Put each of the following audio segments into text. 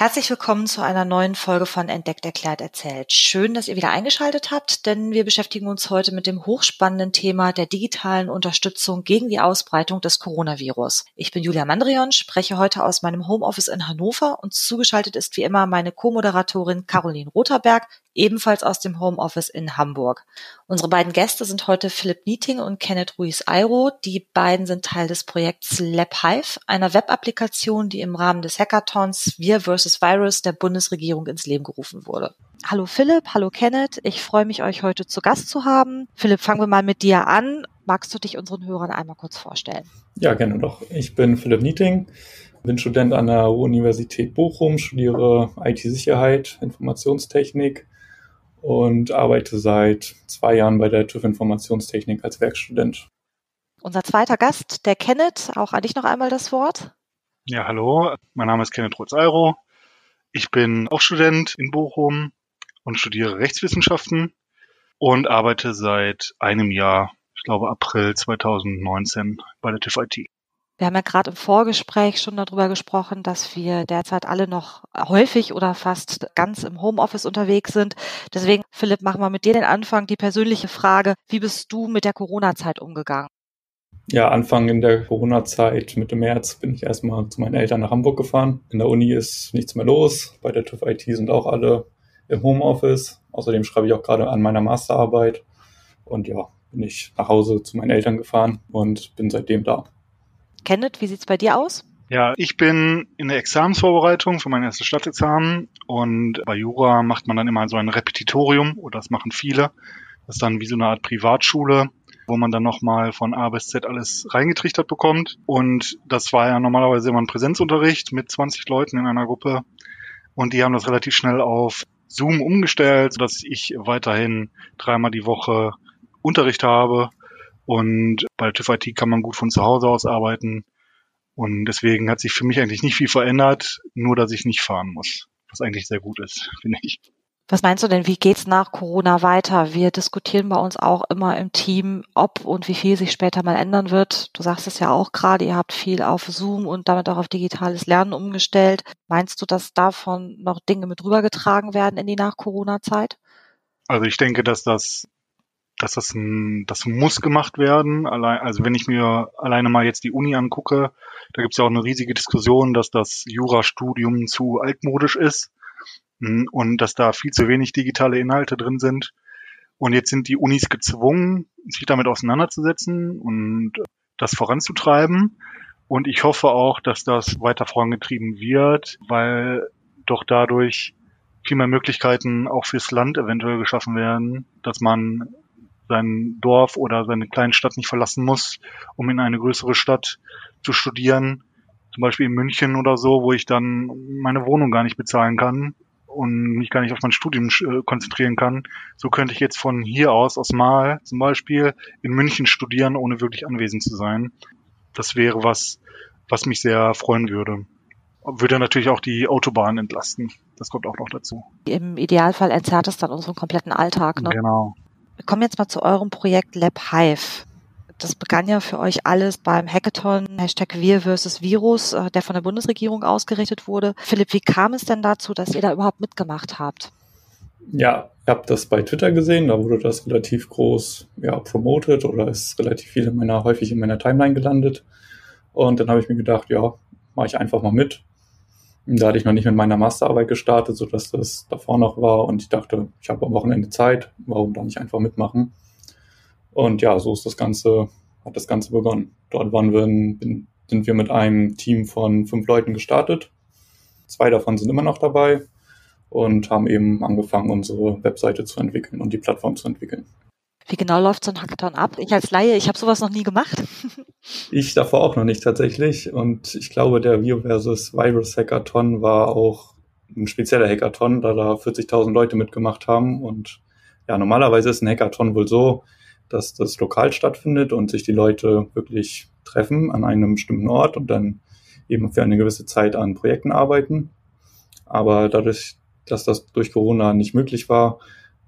Herzlich willkommen zu einer neuen Folge von Entdeckt, Erklärt, Erzählt. Schön, dass ihr wieder eingeschaltet habt, denn wir beschäftigen uns heute mit dem hochspannenden Thema der digitalen Unterstützung gegen die Ausbreitung des Coronavirus. Ich bin Julia Mandrion, spreche heute aus meinem Homeoffice in Hannover und zugeschaltet ist wie immer meine Co-Moderatorin Caroline Rotherberg, ebenfalls aus dem Homeoffice in Hamburg. Unsere beiden Gäste sind heute Philipp Nieting und Kenneth Ruiz-Eiro. Die beiden sind Teil des Projekts LabHive, einer Web-Applikation, die im Rahmen des Hackathons Wir vs. Virus der Bundesregierung ins Leben gerufen wurde. Hallo Philipp, hallo Kenneth. Ich freue mich, euch heute zu Gast zu haben. Philipp, fangen wir mal mit dir an. Magst du dich unseren Hörern einmal kurz vorstellen? Ja, gerne doch. Ich bin Philipp Nieting, bin Student an der Universität Bochum, studiere IT-Sicherheit, Informationstechnik und arbeite seit zwei Jahren bei der TÜV Informationstechnik als Werkstudent. Unser zweiter Gast, der Kenneth, auch an dich noch einmal das Wort. Ja, hallo, mein Name ist Kenneth Rotz-Eiro. Ich bin auch Student in Bochum und studiere Rechtswissenschaften und arbeite seit einem Jahr, ich glaube April 2019, bei der TÜV IT. Wir haben ja gerade im Vorgespräch schon darüber gesprochen, dass wir derzeit alle noch häufig oder fast ganz im Homeoffice unterwegs sind. Deswegen, Philipp, machen wir mit dir den Anfang. Die persönliche Frage, wie bist du mit der Corona-Zeit umgegangen? Ja, Anfang in der Corona-Zeit, Mitte März, bin ich erstmal zu meinen Eltern nach Hamburg gefahren. In der Uni ist nichts mehr los. Bei der TÜV IT sind auch alle im Homeoffice. Außerdem schreibe ich auch gerade an meiner Masterarbeit. Und ja, bin ich nach Hause zu meinen Eltern gefahren und bin seitdem da. Kenneth, wie sieht's bei dir aus? Ja, ich bin in der Examensvorbereitung für mein erstes Staatsexamen und bei Jura macht man dann immer so ein Repetitorium oder das machen viele. Das ist dann wie so eine Art Privatschule, wo man dann nochmal von A bis Z alles reingetrichtert bekommt. Und das war ja normalerweise immer ein Präsenzunterricht mit 20 Leuten in einer Gruppe. Und die haben das relativ schnell auf Zoom umgestellt, sodass ich weiterhin dreimal die Woche Unterricht habe und bei TÜV IT kann man gut von zu Hause aus arbeiten. Und deswegen hat sich für mich eigentlich nicht viel verändert, nur dass ich nicht fahren muss. Was eigentlich sehr gut ist, finde ich. Was meinst du denn, wie geht's nach Corona weiter? Wir diskutieren bei uns auch immer im Team, ob und wie viel sich später mal ändern wird. Du sagst es ja auch gerade, ihr habt viel auf Zoom und damit auch auf digitales Lernen umgestellt. Meinst du, dass davon noch Dinge mit rübergetragen werden in die Nach-Corona-Zeit? Also ich denke, dass das dass das ein, das muss gemacht werden. Allein, also wenn ich mir alleine mal jetzt die Uni angucke, da gibt es ja auch eine riesige Diskussion, dass das Jurastudium zu altmodisch ist hm, und dass da viel zu wenig digitale Inhalte drin sind. Und jetzt sind die Unis gezwungen, sich damit auseinanderzusetzen und das voranzutreiben. Und ich hoffe auch, dass das weiter vorangetrieben wird, weil doch dadurch viel mehr Möglichkeiten auch fürs Land eventuell geschaffen werden, dass man sein Dorf oder seine kleine Stadt nicht verlassen muss, um in eine größere Stadt zu studieren. Zum Beispiel in München oder so, wo ich dann meine Wohnung gar nicht bezahlen kann und mich gar nicht auf mein Studium äh, konzentrieren kann. So könnte ich jetzt von hier aus, aus Mal zum Beispiel, in München studieren, ohne wirklich anwesend zu sein. Das wäre was, was mich sehr freuen würde. Würde natürlich auch die Autobahn entlasten. Das kommt auch noch dazu. Im Idealfall entzerrt es dann unseren kompletten Alltag. Ne? Genau. Wir kommen jetzt mal zu eurem Projekt LabHive. Das begann ja für euch alles beim Hackathon Hashtag Wir versus Virus, äh, der von der Bundesregierung ausgerichtet wurde. Philipp, wie kam es denn dazu, dass ihr da überhaupt mitgemacht habt? Ja, ich habe das bei Twitter gesehen, da wurde das relativ groß ja, promoted oder ist relativ viel in meiner, häufig in meiner Timeline gelandet. Und dann habe ich mir gedacht, ja, mache ich einfach mal mit. Da hatte ich noch nicht mit meiner Masterarbeit gestartet, sodass das davor noch war und ich dachte, ich habe am Wochenende Zeit, warum dann nicht einfach mitmachen? Und ja, so ist das Ganze, hat das Ganze begonnen. Dort waren wir, in, sind wir mit einem Team von fünf Leuten gestartet. Zwei davon sind immer noch dabei und haben eben angefangen, unsere Webseite zu entwickeln und die Plattform zu entwickeln. Wie genau läuft so ein Hackathon ab? Ich als Laie, ich habe sowas noch nie gemacht. ich davor auch noch nicht tatsächlich. Und ich glaube, der View versus Virus Hackathon war auch ein spezieller Hackathon, da da 40.000 Leute mitgemacht haben. Und ja, normalerweise ist ein Hackathon wohl so, dass das lokal stattfindet und sich die Leute wirklich treffen an einem bestimmten Ort und dann eben für eine gewisse Zeit an Projekten arbeiten. Aber dadurch, dass das durch Corona nicht möglich war,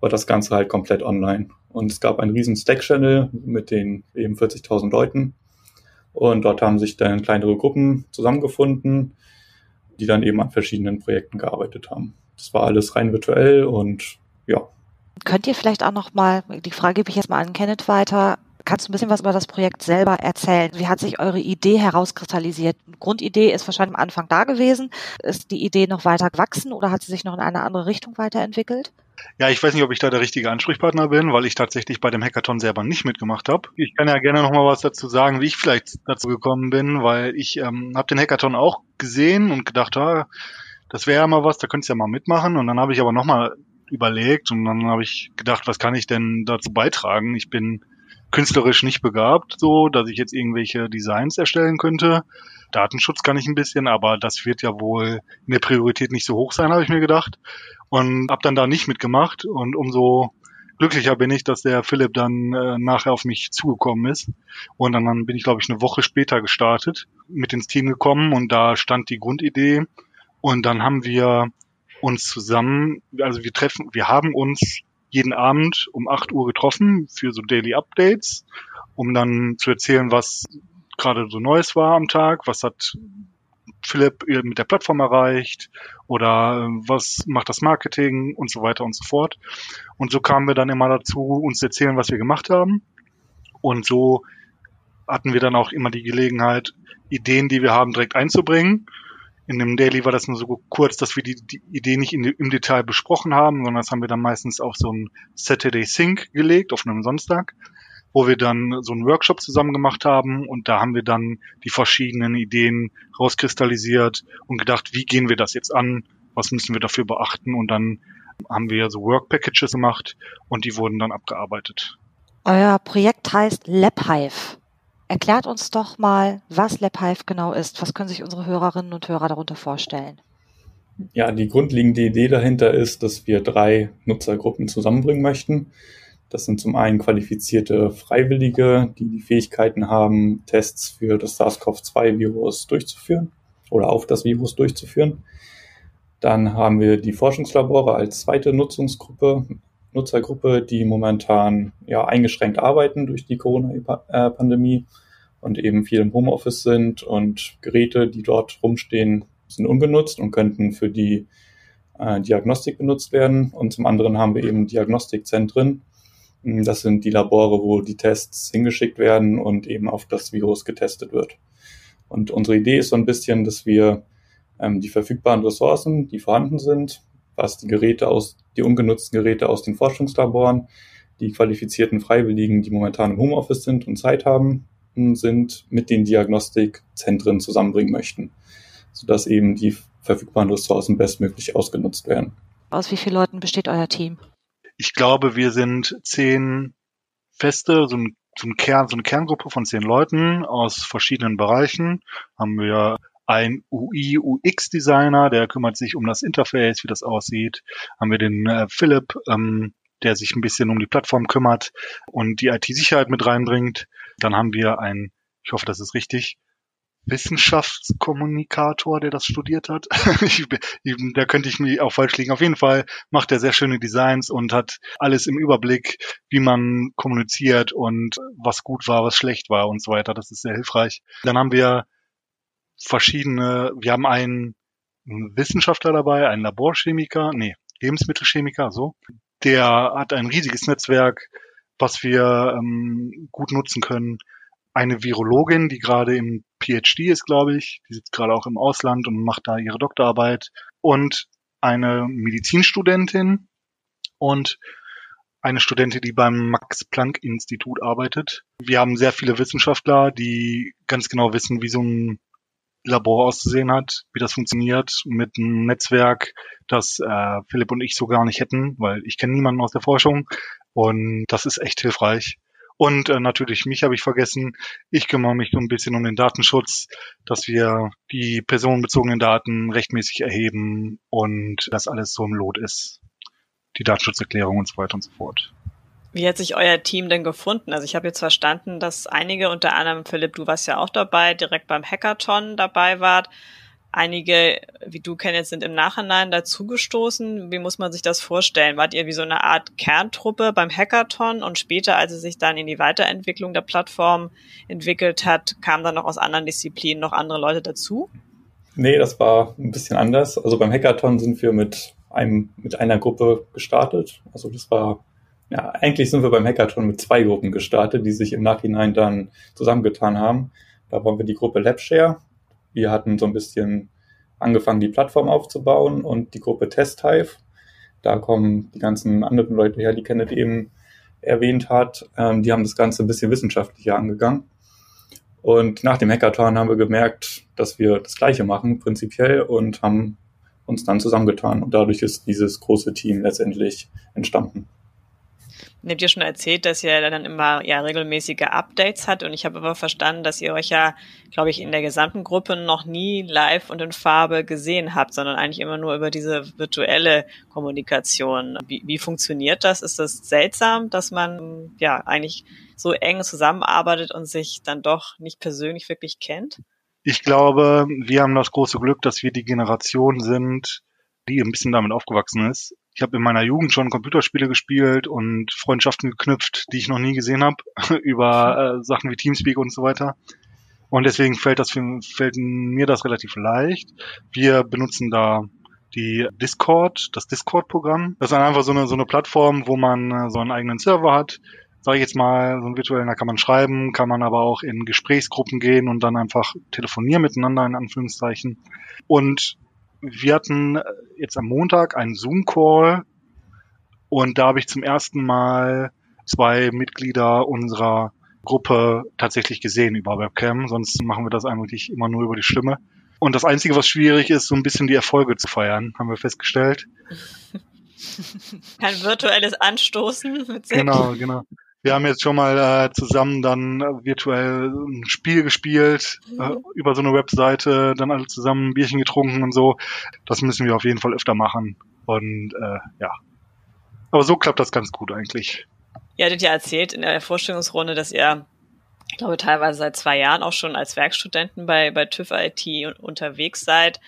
war das Ganze halt komplett online. Und es gab einen riesen Stack-Channel mit den eben 40.000 Leuten. Und dort haben sich dann kleinere Gruppen zusammengefunden, die dann eben an verschiedenen Projekten gearbeitet haben. Das war alles rein virtuell und ja. Könnt ihr vielleicht auch noch mal, die Frage gebe ich jetzt mal an Kenneth weiter, Kannst du ein bisschen was über das Projekt selber erzählen? Wie hat sich eure Idee herauskristallisiert? Grundidee ist wahrscheinlich am Anfang da gewesen. Ist die Idee noch weiter gewachsen oder hat sie sich noch in eine andere Richtung weiterentwickelt? Ja, ich weiß nicht, ob ich da der richtige Ansprechpartner bin, weil ich tatsächlich bei dem Hackathon selber nicht mitgemacht habe. Ich kann ja gerne noch mal was dazu sagen, wie ich vielleicht dazu gekommen bin, weil ich ähm, habe den Hackathon auch gesehen und gedacht, ah, das wäre ja mal was, da könntest du ja mal mitmachen. Und dann habe ich aber noch mal überlegt und dann habe ich gedacht, was kann ich denn dazu beitragen? Ich bin künstlerisch nicht begabt, so dass ich jetzt irgendwelche Designs erstellen könnte. Datenschutz kann ich ein bisschen, aber das wird ja wohl in der Priorität nicht so hoch sein, habe ich mir gedacht. Und habe dann da nicht mitgemacht und umso glücklicher bin ich, dass der Philipp dann äh, nachher auf mich zugekommen ist. Und dann, dann bin ich, glaube ich, eine Woche später gestartet, mit ins Team gekommen und da stand die Grundidee. Und dann haben wir uns zusammen, also wir treffen, wir haben uns jeden Abend um 8 Uhr getroffen für so Daily Updates, um dann zu erzählen, was gerade so Neues war am Tag, was hat Philipp mit der Plattform erreicht oder äh, was macht das Marketing und so weiter und so fort. Und so kamen wir dann immer dazu, uns zu erzählen, was wir gemacht haben. Und so hatten wir dann auch immer die Gelegenheit, Ideen, die wir haben, direkt einzubringen in dem Daily war das nur so kurz, dass wir die, die Idee nicht in, im Detail besprochen haben, sondern das haben wir dann meistens auf so ein Saturday Sync gelegt, auf einem Samstag, wo wir dann so einen Workshop zusammen gemacht haben und da haben wir dann die verschiedenen Ideen rauskristallisiert und gedacht, wie gehen wir das jetzt an, was müssen wir dafür beachten und dann haben wir so Work Packages gemacht und die wurden dann abgearbeitet. Euer Projekt heißt LabHive. Erklärt uns doch mal, was LabHive genau ist. Was können sich unsere Hörerinnen und Hörer darunter vorstellen? Ja, die grundlegende Idee dahinter ist, dass wir drei Nutzergruppen zusammenbringen möchten. Das sind zum einen qualifizierte Freiwillige, die die Fähigkeiten haben, Tests für das SARS-CoV-2-Virus durchzuführen oder auf das Virus durchzuführen. Dann haben wir die Forschungslabore als zweite Nutzungsgruppe, Nutzergruppe, die momentan ja eingeschränkt arbeiten durch die Corona-Pandemie und eben viel im Homeoffice sind und Geräte, die dort rumstehen, sind ungenutzt und könnten für die äh, Diagnostik benutzt werden. Und zum anderen haben wir eben Diagnostikzentren. Das sind die Labore, wo die Tests hingeschickt werden und eben auf das Virus getestet wird. Und unsere Idee ist so ein bisschen, dass wir ähm, die verfügbaren Ressourcen, die vorhanden sind, was die Geräte aus, die ungenutzten Geräte aus den Forschungslaboren, die qualifizierten Freiwilligen, die momentan im Homeoffice sind und Zeit haben, sind, mit den Diagnostikzentren zusammenbringen möchten, sodass eben die verfügbaren Ressourcen bestmöglich ausgenutzt werden. Aus wie vielen Leuten besteht euer Team? Ich glaube, wir sind zehn feste, so ein, so ein Kern, so eine Kerngruppe von zehn Leuten aus verschiedenen Bereichen. Haben wir ein UI, UX-Designer, der kümmert sich um das Interface, wie das aussieht. Haben wir den äh, Philipp, ähm, der sich ein bisschen um die Plattform kümmert und die IT-Sicherheit mit reinbringt. Dann haben wir einen, ich hoffe, das ist richtig, Wissenschaftskommunikator, der das studiert hat. ich, da könnte ich mich auch falsch liegen. Auf jeden Fall macht er sehr schöne Designs und hat alles im Überblick, wie man kommuniziert und was gut war, was schlecht war und so weiter. Das ist sehr hilfreich. Dann haben wir verschiedene, wir haben einen Wissenschaftler dabei, einen Laborchemiker, nee, Lebensmittelchemiker, so. Der hat ein riesiges Netzwerk, was wir ähm, gut nutzen können. Eine Virologin, die gerade im PhD ist, glaube ich, die sitzt gerade auch im Ausland und macht da ihre Doktorarbeit. Und eine Medizinstudentin und eine Studentin, die beim Max-Planck-Institut arbeitet. Wir haben sehr viele Wissenschaftler, die ganz genau wissen, wie so ein Labor auszusehen hat, wie das funktioniert mit einem Netzwerk, das äh, Philipp und ich so gar nicht hätten, weil ich kenne niemanden aus der Forschung und das ist echt hilfreich. Und äh, natürlich, mich habe ich vergessen. Ich kümmere mich ein bisschen um den Datenschutz, dass wir die personenbezogenen Daten rechtmäßig erheben und das alles so im Lot ist. Die Datenschutzerklärung und so weiter und so fort. Wie hat sich euer Team denn gefunden? Also ich habe jetzt verstanden, dass einige, unter anderem Philipp, du warst ja auch dabei, direkt beim Hackathon dabei wart. Einige, wie du kennst, sind im Nachhinein dazugestoßen. Wie muss man sich das vorstellen? Wart ihr wie so eine Art Kerntruppe beim Hackathon und später, als es sich dann in die Weiterentwicklung der Plattform entwickelt hat, kamen dann noch aus anderen Disziplinen noch andere Leute dazu? Nee, das war ein bisschen anders. Also beim Hackathon sind wir mit einem, mit einer Gruppe gestartet. Also das war, ja, eigentlich sind wir beim Hackathon mit zwei Gruppen gestartet, die sich im Nachhinein dann zusammengetan haben. Da waren wir die Gruppe LabShare wir hatten so ein bisschen angefangen, die Plattform aufzubauen und die Gruppe TestHive. Da kommen die ganzen anderen Leute her, die Kenneth eben erwähnt hat. Ähm, die haben das Ganze ein bisschen wissenschaftlicher angegangen. Und nach dem Hackathon haben wir gemerkt, dass wir das Gleiche machen, prinzipiell, und haben uns dann zusammengetan. Und dadurch ist dieses große Team letztendlich entstanden. Ihr habt ja schon erzählt, dass ihr dann immer ja regelmäßige Updates hat und ich habe aber verstanden, dass ihr euch ja, glaube ich, in der gesamten Gruppe noch nie live und in Farbe gesehen habt, sondern eigentlich immer nur über diese virtuelle Kommunikation. Wie, wie funktioniert das? Ist das seltsam, dass man ja eigentlich so eng zusammenarbeitet und sich dann doch nicht persönlich wirklich kennt? Ich glaube, wir haben das große Glück, dass wir die Generation sind, die ein bisschen damit aufgewachsen ist. Ich habe in meiner Jugend schon Computerspiele gespielt und Freundschaften geknüpft, die ich noch nie gesehen habe, über äh, Sachen wie Teamspeak und so weiter. Und deswegen fällt das fällt mir das relativ leicht. Wir benutzen da die Discord, das Discord-Programm. Das ist einfach so eine, so eine Plattform, wo man äh, so einen eigenen Server hat. Sage ich jetzt mal, so ein virtuellen, da kann man schreiben, kann man aber auch in Gesprächsgruppen gehen und dann einfach telefonieren miteinander, in Anführungszeichen. Und wir hatten jetzt am Montag einen Zoom-Call und da habe ich zum ersten Mal zwei Mitglieder unserer Gruppe tatsächlich gesehen über Webcam. Sonst machen wir das eigentlich immer nur über die Stimme. Und das Einzige, was schwierig ist, so ein bisschen die Erfolge zu feiern, haben wir festgestellt. Kein virtuelles Anstoßen mit Genau, genau. Wir haben jetzt schon mal äh, zusammen dann äh, virtuell ein Spiel gespielt, mhm. äh, über so eine Webseite, dann alle zusammen ein Bierchen getrunken und so. Das müssen wir auf jeden Fall öfter machen. Und äh, ja. Aber so klappt das ganz gut eigentlich. Ihr hattet ja erzählt in der Vorstellungsrunde, dass ihr, ich glaube, teilweise seit zwei Jahren auch schon als Werkstudenten bei, bei TÜV IT unterwegs seid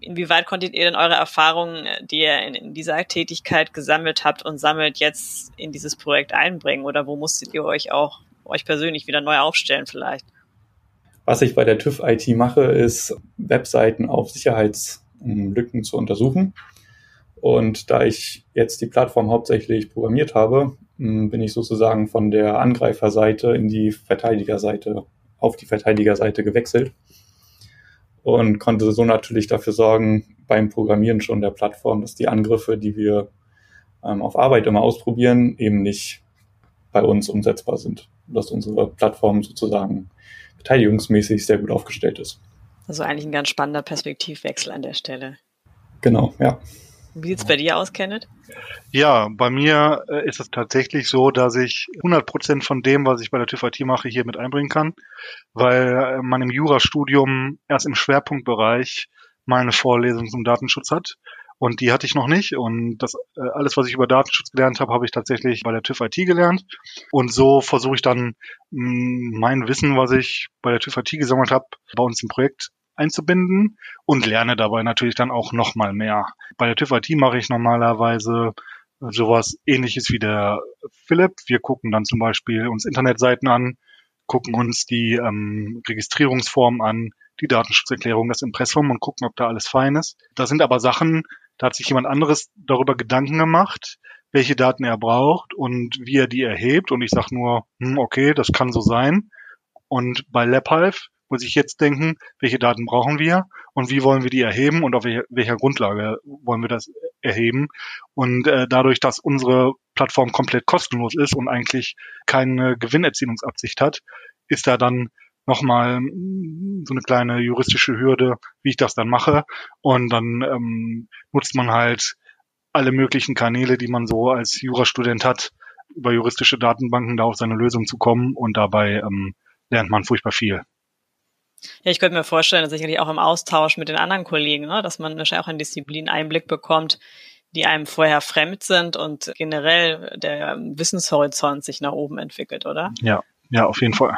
inwieweit konntet ihr denn eure Erfahrungen, die ihr in, in, dieser Tätigkeit gesammelt habt und sammelt, jetzt in dieses Projekt einbringen? Oder wo musstet ihr euch auch euch persönlich wieder neu aufstellen vielleicht? Was ich bei der TÜV IT mache, ist Webseiten auf Sicherheitslücken zu untersuchen. Und da ich jetzt die Plattform hauptsächlich programmiert habe, bin ich sozusagen von der Angreiferseite in die Verteidigerseite, auf die Verteidigerseite gewechselt und konnte so natürlich dafür sorgen, beim Programmieren schon der Plattform, dass die Angriffe, die wir ähm, auf Arbeit immer ausprobieren, eben nicht bei uns umsetzbar sind. Dass unsere Plattform sozusagen beteiligungsmäßig sehr gut aufgestellt ist. Also eigentlich ein ganz spannender Perspektivwechsel an der Stelle. Genau, ja. Wie sieht's bei dir aus, Kenneth? Ja, bei mir äh, ist es tatsächlich so, dass ich 100 Prozent von dem, was ich bei der TÜV IT mache, hier mit einbringen kann, weil äh, man im Jurastudium erst im Schwerpunktbereich mal eine Vorlesung zum Datenschutz hat. Und die hatte ich noch nicht. Und das äh, alles, was ich über Datenschutz gelernt habe, habe ich tatsächlich bei der TÜV IT gelernt. Und so versuche ich dann mein Wissen, was ich bei der TÜV IT gesammelt habe, bei uns im Projekt einzubinden und lerne dabei natürlich dann auch nochmal mehr. Bei der TÜV IT mache ich normalerweise sowas ähnliches wie der Philipp. Wir gucken dann zum Beispiel uns Internetseiten an, gucken uns die ähm, Registrierungsform an, die Datenschutzerklärung, das Impressum und gucken, ob da alles fein ist. Da sind aber Sachen, da hat sich jemand anderes darüber Gedanken gemacht, welche Daten er braucht und wie er die erhebt. Und ich sage nur, hm, okay, das kann so sein. Und bei LabHive muss ich jetzt denken, welche Daten brauchen wir und wie wollen wir die erheben und auf welcher Grundlage wollen wir das erheben. Und äh, dadurch, dass unsere Plattform komplett kostenlos ist und eigentlich keine Gewinnerzielungsabsicht hat, ist da dann nochmal so eine kleine juristische Hürde, wie ich das dann mache. Und dann ähm, nutzt man halt alle möglichen Kanäle, die man so als Jurastudent hat, über juristische Datenbanken da auf seine Lösung zu kommen und dabei ähm, lernt man furchtbar viel. Ja, ich könnte mir vorstellen, dass sicherlich auch im Austausch mit den anderen Kollegen, ne, dass man wahrscheinlich auch in Disziplinen Einblick bekommt, die einem vorher fremd sind und generell der Wissenshorizont sich nach oben entwickelt, oder? Ja, ja, auf jeden Fall.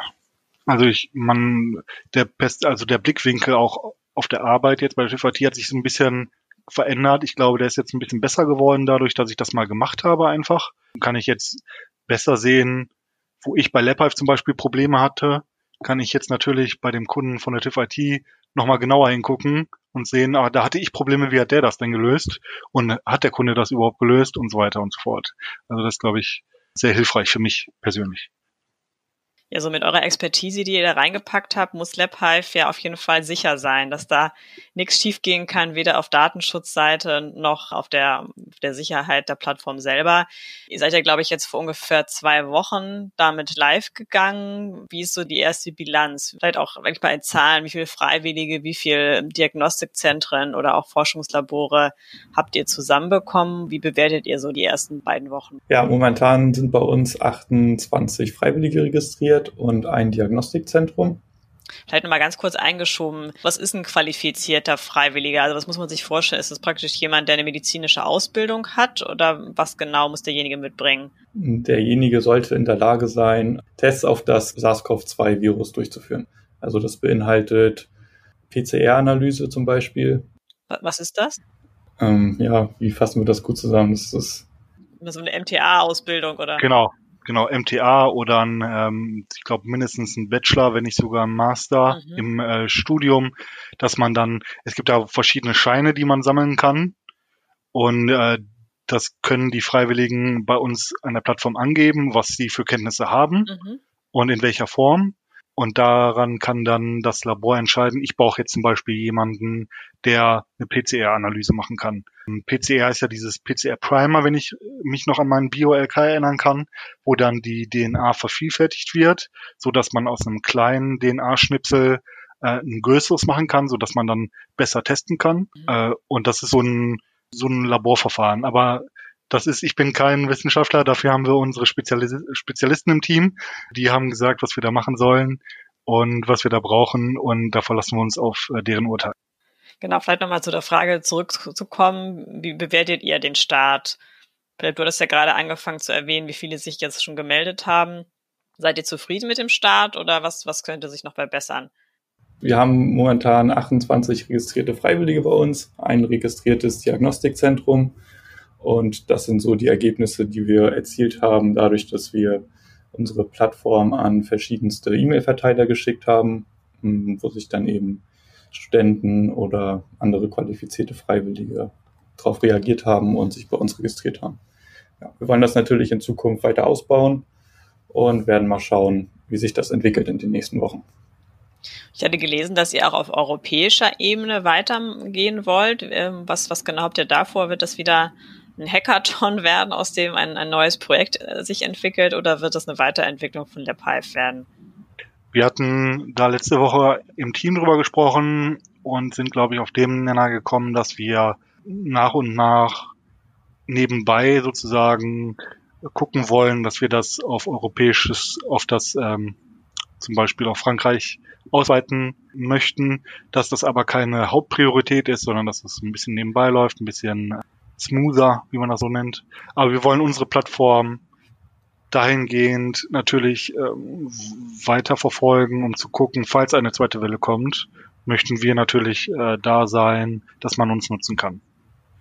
Also ich, man, der best, also der Blickwinkel auch auf der Arbeit jetzt bei der TVT hat sich so ein bisschen verändert. Ich glaube, der ist jetzt ein bisschen besser geworden dadurch, dass ich das mal gemacht habe einfach. Kann ich jetzt besser sehen, wo ich bei LabHive zum Beispiel Probleme hatte, kann ich jetzt natürlich bei dem Kunden von der TIF IT nochmal genauer hingucken und sehen, ah, da hatte ich Probleme, wie hat der das denn gelöst und hat der Kunde das überhaupt gelöst und so weiter und so fort. Also das glaube ich sehr hilfreich für mich persönlich. Ja, so mit eurer Expertise, die ihr da reingepackt habt, muss LabHive ja auf jeden Fall sicher sein, dass da nichts schiefgehen kann, weder auf Datenschutzseite noch auf der, der Sicherheit der Plattform selber. Ihr seid ja, glaube ich, jetzt vor ungefähr zwei Wochen damit live gegangen. Wie ist so die erste Bilanz? Vielleicht auch wirklich bei Zahlen, wie viele Freiwillige, wie viele Diagnostikzentren oder auch Forschungslabore habt ihr zusammenbekommen? Wie bewertet ihr so die ersten beiden Wochen? Ja, momentan sind bei uns 28 Freiwillige registriert Universität und ein Diagnostikzentrum. Vielleicht nochmal ganz kurz eingeschoben. Was ist ein qualifizierter Freiwilliger? Also was muss man sich vorstellen? Ist das praktisch jemand, der eine medizinische Ausbildung hat oder was genau muss derjenige mitbringen? Derjenige sollte in der Lage sein, Tests auf das SARS-CoV-2-Virus durchzuführen. Also das beinhaltet PCR-Analyse zum Beispiel. Was ist das? Ähm, ja, wie fassen wir das gut zusammen? Das ist so eine MTA-Ausbildung, oder? Genau, genau, MTA oder ein, ähm, ich glaube mindestens ein Bachelor, wenn nicht sogar ein Master mhm. im äh, Studium, dass man dann, es gibt da verschiedene Scheine, die man sammeln kann und äh, das können die Freiwilligen bei uns an der Plattform angeben, was sie für Kenntnisse haben mhm. und in welcher Form. Und daran kann dann das Labor entscheiden, ich brauche jetzt zum Beispiel jemanden, der eine PCR-Analyse machen kann. PCR ist ja dieses PCR-Primer, wenn ich mich noch an meinen Bio-LK erinnern kann, wo dann die DNA vervielfältigt wird, so dass man aus einem kleinen DNA-Schnipsel äh, ein größeres machen kann, so dass man dann besser testen kann. Mhm. Äh, und das ist so ein, so ein Laborverfahren. Aber das ist, ich bin kein Wissenschaftler, dafür haben wir unsere Spezialis Spezialisten im Team. Die haben gesagt, was wir da machen sollen und was wir da brauchen und da verlassen wir uns auf äh, deren Urteil. Genau, vielleicht nochmal zu der Frage zurückzukommen. Wie bewertet ihr den Start? Du hattest ja gerade angefangen zu erwähnen, wie viele sich jetzt schon gemeldet haben. Seid ihr zufrieden mit dem Start oder was, was könnte sich noch verbessern? Wir haben momentan 28 registrierte Freiwillige bei uns, ein registriertes Diagnostikzentrum und das sind so die Ergebnisse, die wir erzielt haben, dadurch, dass wir unsere Plattform an verschiedenste E-Mail-Verteiler geschickt haben, hm, wo sich dann eben Studenten oder andere qualifizierte Freiwillige darauf reagiert haben und sich bei uns registriert haben. Ja, wir wollen das natürlich in Zukunft weiter ausbauen und werden mal schauen, wie sich das entwickelt in den nächsten Wochen. Ich hatte gelesen, dass ihr auch auf europäischer Ebene weitergehen wollt. Ähm, was, was genau habt ihr davor? Wird das wieder ein Hackathon werden, aus dem ein, ein neues Projekt äh, sich entwickelt oder wird das eine Weiterentwicklung von LabHive werden? Wir hatten da letzte Woche im Team drüber gesprochen und sind, glaube ich, auf dem Nenner gekommen, dass wir nach und nach nebenbei sozusagen gucken wollen, dass wir das auf europäisches, auf das ähm, zum Beispiel auf Frankreich ausweiten möchten, dass das aber keine Hauptpriorität ist, sondern dass es das ein bisschen nebenbei läuft, ein bisschen smoother, wie man das so nennt. Aber wir wollen unsere Plattform dahingehend natürlich ähm, weiter verfolgen, um zu gucken, falls eine zweite Welle kommt, möchten wir natürlich äh, da sein, dass man uns nutzen kann.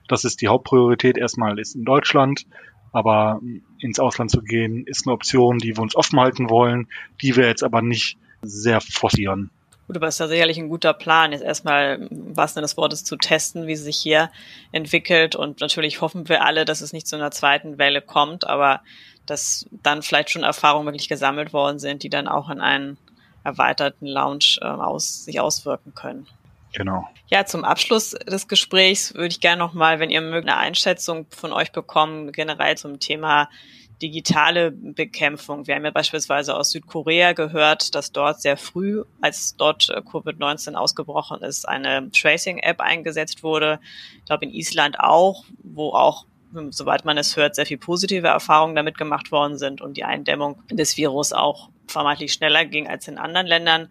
Das ist die Hauptpriorität. Erstmal ist in Deutschland, aber ins Ausland zu gehen, ist eine Option, die wir uns offen halten wollen, die wir jetzt aber nicht sehr forcieren. Gut, aber es ist ja sicherlich ein guter Plan, jetzt erstmal, was denn das Wort ist, zu testen, wie es sich hier entwickelt. Und natürlich hoffen wir alle, dass es nicht zu einer zweiten Welle kommt, aber dass dann vielleicht schon Erfahrungen wirklich gesammelt worden sind, die dann auch in einen erweiterten Lounge äh, aus, sich auswirken können. Genau. Ja, zum Abschluss des Gesprächs würde ich gerne nochmal, wenn ihr mögt, eine Einschätzung von euch bekommen, generell zum Thema digitale Bekämpfung. Wir haben ja beispielsweise aus Südkorea gehört, dass dort sehr früh, als dort äh, Covid-19 ausgebrochen ist, eine Tracing-App eingesetzt wurde. Ich glaube in Island auch, wo auch soweit man es hört, sehr viel positive Erfahrungen damit gemacht worden sind und die Eindämmung des Virus auch vermeintlich schneller ging als in anderen Ländern.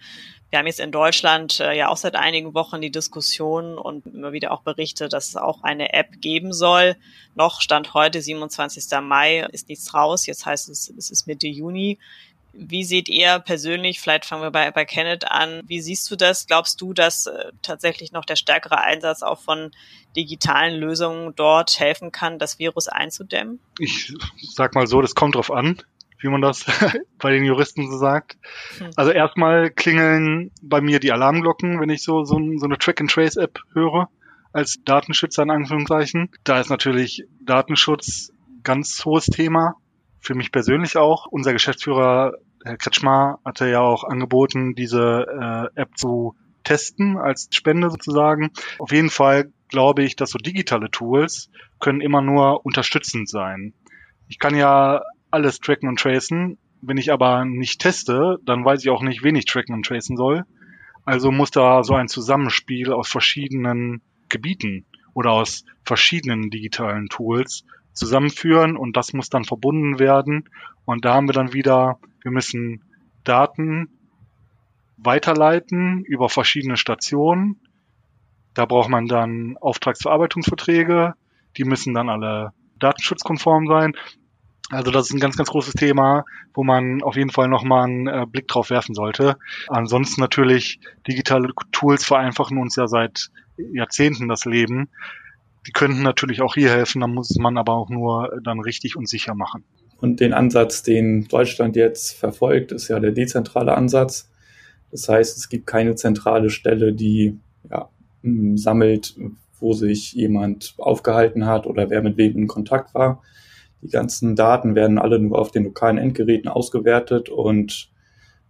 Wir haben jetzt in Deutschland äh, ja auch seit einigen Wochen die Diskussion und immer wieder auch Berichte, dass es auch eine App geben soll. Noch stand heute, 27. Mai, ist nichts raus. Jetzt heißt es, es ist Mitte Juni. Wie seht ihr persönlich, vielleicht fangen wir bei, bei Kenneth an, wie siehst du das? Glaubst du, dass äh, tatsächlich noch der stärkere Einsatz auch von digitalen Lösungen dort helfen kann, das Virus einzudämmen? Ich sag mal so, das kommt drauf an, wie man das bei den Juristen so sagt. Hm. Also erstmal klingeln bei mir die Alarmglocken, wenn ich so, so, so eine Track-and-Trace-App höre als Datenschützer in Anführungszeichen. Da ist natürlich Datenschutz ganz hohes Thema. Für mich persönlich auch. Unser Geschäftsführer Herr Kretschmar hatte ja auch angeboten, diese äh, App zu testen als Spende sozusagen. Auf jeden Fall glaube ich, dass so digitale Tools können immer nur unterstützend sein. Ich kann ja alles tracken und tracen. Wenn ich aber nicht teste, dann weiß ich auch nicht, wen ich tracken und tracen soll. Also muss da so ein Zusammenspiel aus verschiedenen Gebieten oder aus verschiedenen digitalen Tools zusammenführen und das muss dann verbunden werden. Und da haben wir dann wieder, wir müssen Daten weiterleiten über verschiedene Stationen. Da braucht man dann Auftragsverarbeitungsverträge, die müssen dann alle datenschutzkonform sein. Also das ist ein ganz, ganz großes Thema, wo man auf jeden Fall nochmal einen äh, Blick drauf werfen sollte. Ansonsten natürlich, digitale Tools vereinfachen uns ja seit Jahrzehnten das Leben. Die könnten natürlich auch hier helfen, da muss man aber auch nur dann richtig und sicher machen. Und den Ansatz, den Deutschland jetzt verfolgt, ist ja der dezentrale Ansatz. Das heißt, es gibt keine zentrale Stelle, die ja, sammelt, wo sich jemand aufgehalten hat oder wer mit wem in Kontakt war. Die ganzen Daten werden alle nur auf den lokalen Endgeräten ausgewertet und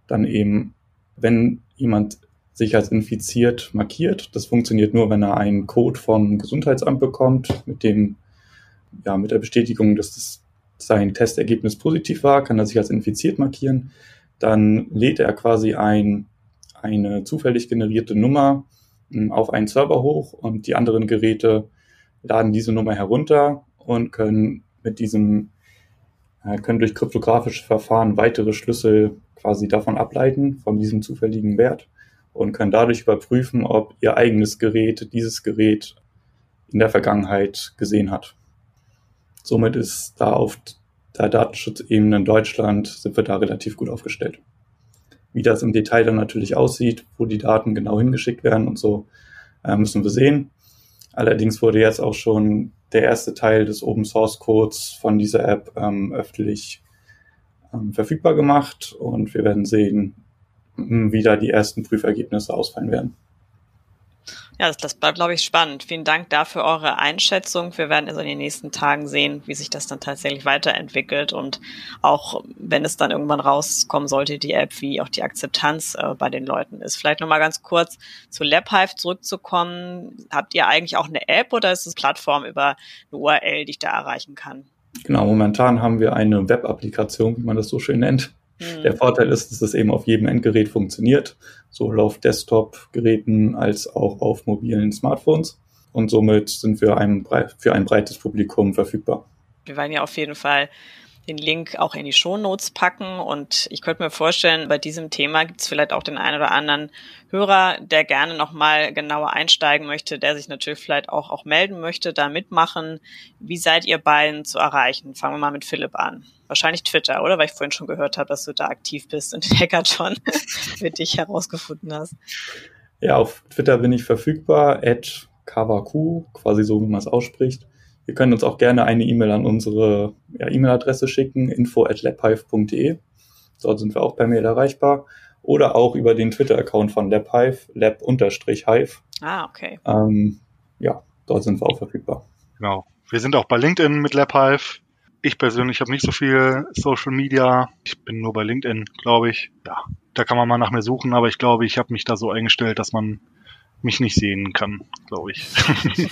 dann eben, wenn jemand sich als infiziert markiert. Das funktioniert nur, wenn er einen Code vom Gesundheitsamt bekommt, mit dem, ja, mit der Bestätigung, dass das sein Testergebnis positiv war, kann er sich als infiziert markieren. Dann lädt er quasi ein, eine zufällig generierte Nummer hm, auf einen Server hoch und die anderen Geräte laden diese Nummer herunter und können mit diesem, äh, können durch kryptografische Verfahren weitere Schlüssel quasi davon ableiten, von diesem zufälligen Wert und können dadurch überprüfen, ob ihr eigenes Gerät dieses Gerät in der Vergangenheit gesehen hat. Somit ist da auf der Datenschutzebene in Deutschland sind wir da relativ gut aufgestellt. Wie das im Detail dann natürlich aussieht, wo die Daten genau hingeschickt werden und so, äh, müssen wir sehen. Allerdings wurde jetzt auch schon der erste Teil des Open Source Codes von dieser App ähm, öffentlich ähm, verfügbar gemacht und wir werden sehen, wie da die ersten Prüfergebnisse ausfallen werden. Ja, das, das bleibt, glaube ich, spannend. Vielen Dank dafür eure Einschätzung. Wir werden also in den nächsten Tagen sehen, wie sich das dann tatsächlich weiterentwickelt und auch, wenn es dann irgendwann rauskommen sollte, die App, wie auch die Akzeptanz äh, bei den Leuten ist. Vielleicht nochmal ganz kurz zu LabHive zurückzukommen. Habt ihr eigentlich auch eine App oder ist es Plattform über eine URL, die ich da erreichen kann? Genau, momentan haben wir eine Web-Applikation, wie man das so schön nennt. Mhm. Der Vorteil ist, dass es eben auf jedem Endgerät funktioniert, sowohl auf Desktop-Geräten als auch auf mobilen Smartphones. Und somit sind wir einem, für ein breites Publikum verfügbar. Wir werden ja auf jeden Fall den Link auch in die Shownotes packen. Und ich könnte mir vorstellen, bei diesem Thema gibt es vielleicht auch den einen oder anderen Hörer, der gerne nochmal genauer einsteigen möchte, der sich natürlich vielleicht auch, auch melden möchte, da mitmachen. Wie seid ihr beiden zu erreichen? Fangen wir mal mit Philipp an. Wahrscheinlich Twitter, oder? Weil ich vorhin schon gehört habe, dass du da aktiv bist und den Hackathon für dich herausgefunden hast. Ja, auf Twitter bin ich verfügbar, at Kawaku, quasi so, wie man es ausspricht. Ihr könnt uns auch gerne eine E-Mail an unsere ja, E-Mail-Adresse schicken, info at labhive.de. Dort sind wir auch per Mail erreichbar. Oder auch über den Twitter-Account von LabHive, lab-hive. Ah, okay. Ähm, ja, dort sind wir auch verfügbar. Genau. Wir sind auch bei LinkedIn mit LabHive. Ich persönlich habe nicht so viel Social Media. Ich bin nur bei LinkedIn, glaube ich. Ja, da kann man mal nach mir suchen, aber ich glaube, ich habe mich da so eingestellt, dass man mich nicht sehen kann, glaube ich.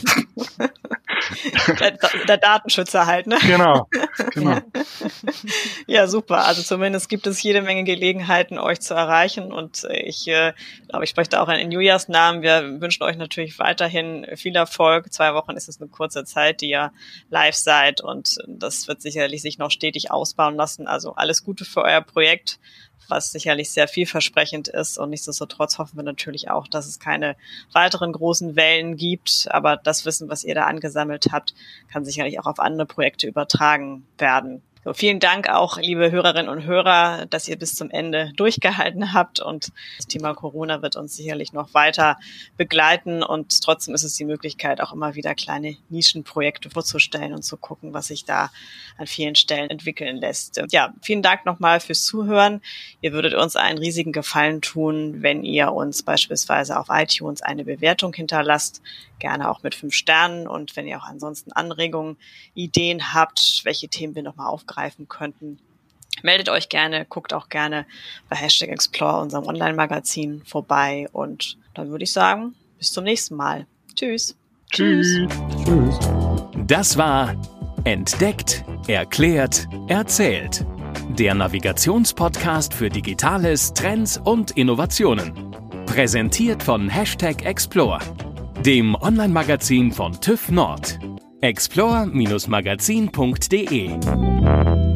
der, der, Datenschützer halt, ne? Genau, genau. Ja. super. Also zumindest gibt es jede Menge Gelegenheiten, euch zu erreichen. Und ich äh, glaube, ich spreche da auch in Julias Namen. Wir wünschen euch natürlich weiterhin viel Erfolg. Zwei Wochen ist es eine kurze Zeit, die ihr live seid. Und das wird sicherlich sich noch stetig ausbauen lassen. Also alles Gute für euer Projekt was sicherlich sehr vielversprechend ist. Und nichtsdestotrotz hoffen wir natürlich auch, dass es keine weiteren großen Wellen gibt. Aber das Wissen, was ihr da angesammelt habt, kann sicherlich auch auf andere Projekte übertragen werden. Vielen Dank auch, liebe Hörerinnen und Hörer, dass ihr bis zum Ende durchgehalten habt und das Thema Corona wird uns sicherlich noch weiter begleiten und trotzdem ist es die Möglichkeit, auch immer wieder kleine Nischenprojekte vorzustellen und zu gucken, was sich da an vielen Stellen entwickeln lässt. Ja, vielen Dank nochmal fürs Zuhören. Ihr würdet uns einen riesigen Gefallen tun, wenn ihr uns beispielsweise auf iTunes eine Bewertung hinterlasst, gerne auch mit fünf Sternen und wenn ihr auch ansonsten Anregungen, Ideen habt, welche Themen wir nochmal aufgreifen aufgreifen könnten. Meldet euch gerne, guckt auch gerne bei Hashtag Explore, unserem Online-Magazin, vorbei. Und dann würde ich sagen, bis zum nächsten Mal. Tschüss. Tschüss. Tschüss. Das war Entdeckt, Erklärt, Erzählt. Der Navigationspodcast für Digitales, Trends und Innovationen. Präsentiert von Hashtag Explore, dem Online-Magazin von TÜV Nord explore-magazin.de Música